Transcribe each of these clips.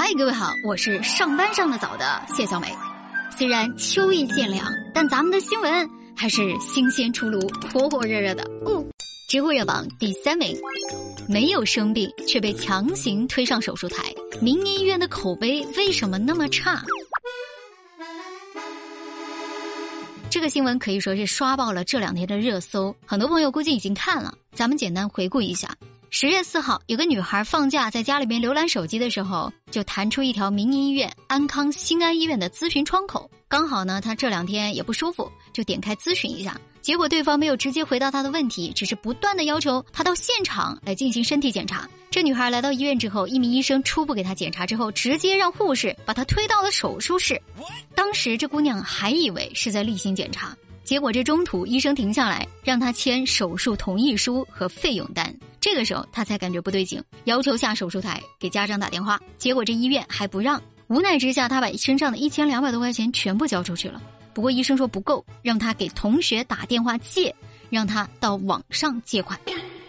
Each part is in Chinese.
嗨，各位好，我是上班上的早的谢小美。虽然秋意渐凉，但咱们的新闻还是新鲜出炉、火火热热的。哦，知乎热榜第三名，没有生病却被强行推上手术台，民营医院的口碑为什么那么差？这个新闻可以说是刷爆了这两天的热搜，很多朋友估计已经看了。咱们简单回顾一下。十月四号，有个女孩放假在家里面浏览手机的时候，就弹出一条民营医院安康新安医院的咨询窗口。刚好呢，她这两天也不舒服，就点开咨询一下。结果对方没有直接回答她的问题，只是不断的要求她到现场来进行身体检查。这女孩来到医院之后，一名医生初步给她检查之后，直接让护士把她推到了手术室。当时这姑娘还以为是在例行检查。结果这中途医生停下来，让她签手术同意书和费用单。这个时候他才感觉不对劲，要求下手术台给家长打电话。结果这医院还不让，无奈之下他把身上的一千两百多块钱全部交出去了。不过医生说不够，让他给同学打电话借，让他到网上借款。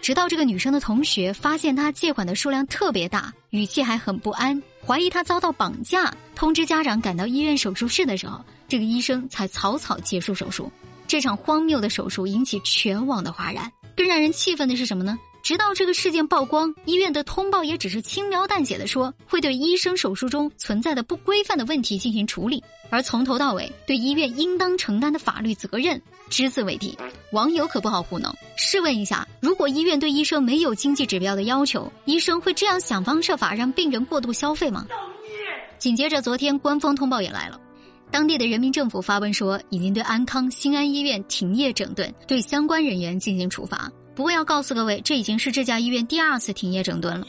直到这个女生的同学发现他借款的数量特别大，语气还很不安，怀疑他遭到绑架，通知家长赶到医院手术室的时候，这个医生才草草结束手术。这场荒谬的手术引起全网的哗然。更让人气愤的是什么呢？直到这个事件曝光，医院的通报也只是轻描淡写的说会对医生手术中存在的不规范的问题进行处理，而从头到尾对医院应当承担的法律责任只字未提。网友可不好糊弄。试问一下，如果医院对医生没有经济指标的要求，医生会这样想方设法让病人过度消费吗？紧接着，昨天官方通报也来了。当地的人民政府发文说，已经对安康新安医院停业整顿，对相关人员进行处罚。不过要告诉各位，这已经是这家医院第二次停业整顿了。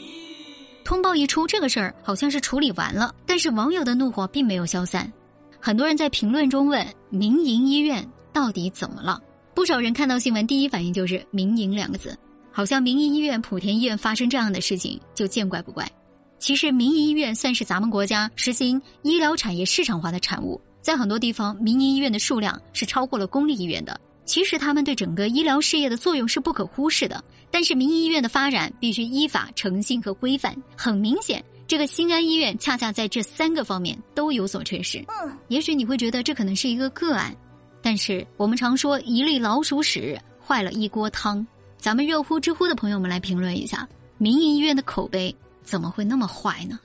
通报一出，这个事儿好像是处理完了，但是网友的怒火并没有消散。很多人在评论中问：民营医院到底怎么了？不少人看到新闻第一反应就是“民营”两个字，好像民营医院莆田医院发生这样的事情就见怪不怪。其实，民营医院算是咱们国家实行医疗产业市场化的产物。在很多地方，民营医院的数量是超过了公立医院的。其实，他们对整个医疗事业的作用是不可忽视的。但是，民营医院的发展必须依法、诚信和规范。很明显，这个新安医院恰恰在这三个方面都有所缺失。嗯，也许你会觉得这可能是一个个案，但是我们常说一粒老鼠屎坏了一锅汤。咱们热乎知乎的朋友们来评论一下，民营医院的口碑怎么会那么坏呢？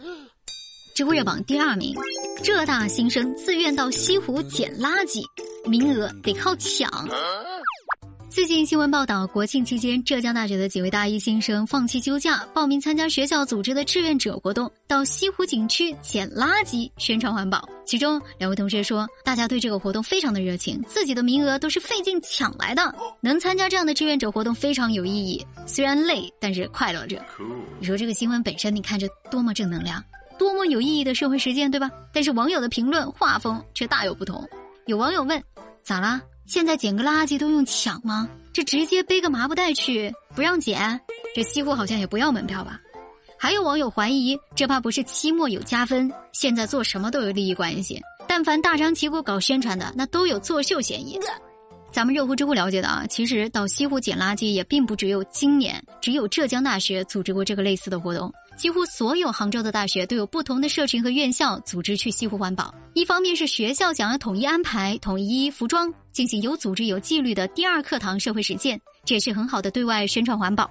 知乎热榜第二名，浙大新生自愿到西湖捡垃圾，名额得靠抢。最近新闻报道，国庆期间，浙江大学的几位大一新生放弃休假，报名参加学校组织的志愿者活动，到西湖景区捡垃圾，宣传环保。其中两位同学说，大家对这个活动非常的热情，自己的名额都是费劲抢来的。能参加这样的志愿者活动非常有意义，虽然累，但是快乐着。你说这个新闻本身，你看着多么正能量。多么有意义的社会实践，对吧？但是网友的评论画风却大有不同。有网友问：“咋啦？现在捡个垃圾都用抢吗？这直接背个麻布袋去，不让捡？这西湖好像也不要门票吧？”还有网友怀疑，这怕不是期末有加分？现在做什么都有利益关系，但凡大张旗鼓搞宣传的，那都有作秀嫌疑。咱们热乎知乎了解的啊，其实到西湖捡垃圾也并不只有今年，只有浙江大学组织过这个类似的活动。几乎所有杭州的大学都有不同的社群和院校组织去西湖环保。一方面是学校想要统一安排、统一服装，进行有组织、有纪律的第二课堂社会实践，这也是很好的对外宣传环保。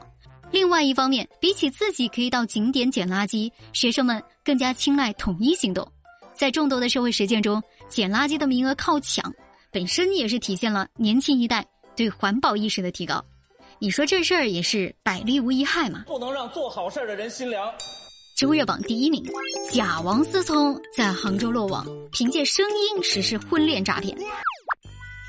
另外一方面，比起自己可以到景点捡垃圾，学生们更加青睐统一行动。在众多的社会实践中，捡垃圾的名额靠抢。本身也是体现了年轻一代对环保意识的提高，你说这事儿也是百利无一害嘛？不能让做好事的人心凉。知乎热榜第一名，假王思聪在杭州落网，凭借声音实施婚恋诈骗。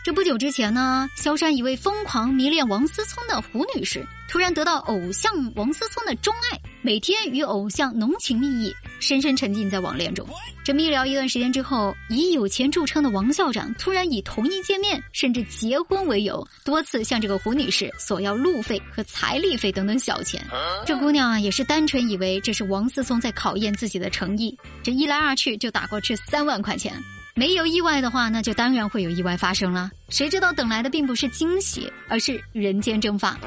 这不久之前呢，萧山一位疯狂迷恋王思聪的胡女士，突然得到偶像王思聪的钟爱，每天与偶像浓情蜜意，深深沉浸在网恋中。这密聊一段时间之后，以有钱著称的王校长突然以同意见面甚至结婚为由，多次向这个胡女士索要路费和彩礼费等等小钱。这姑娘啊，也是单纯以为这是王思聪在考验自己的诚意，这一来二去就打过去三万块钱。没有意外的话，那就当然会有意外发生了。谁知道等来的并不是惊喜，而是人间蒸发。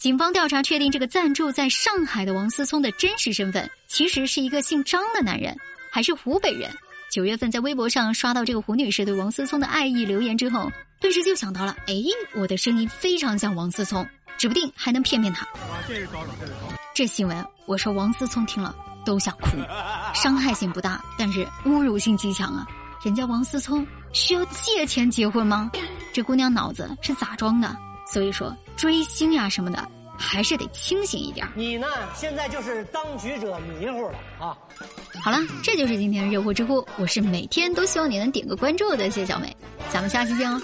警方调查确定，这个暂住在上海的王思聪的真实身份，其实是一个姓张的男人，还是湖北人。九月份在微博上刷到这个胡女士对王思聪的爱意留言之后，顿时就想到了，哎，我的声音非常像王思聪，指不定还能骗骗他。这是高手，这是高手。这新闻，我说王思聪听了都想哭，伤害性不大，但是侮辱性极强啊！人家王思聪需要借钱结婚吗？这姑娘脑子是咋装的？所以说追星呀什么的。还是得清醒一点。你呢？现在就是当局者迷糊了啊！好了，这就是今天的热乎知乎。我是每天都希望你能点个关注的谢小美，咱们下期见哦。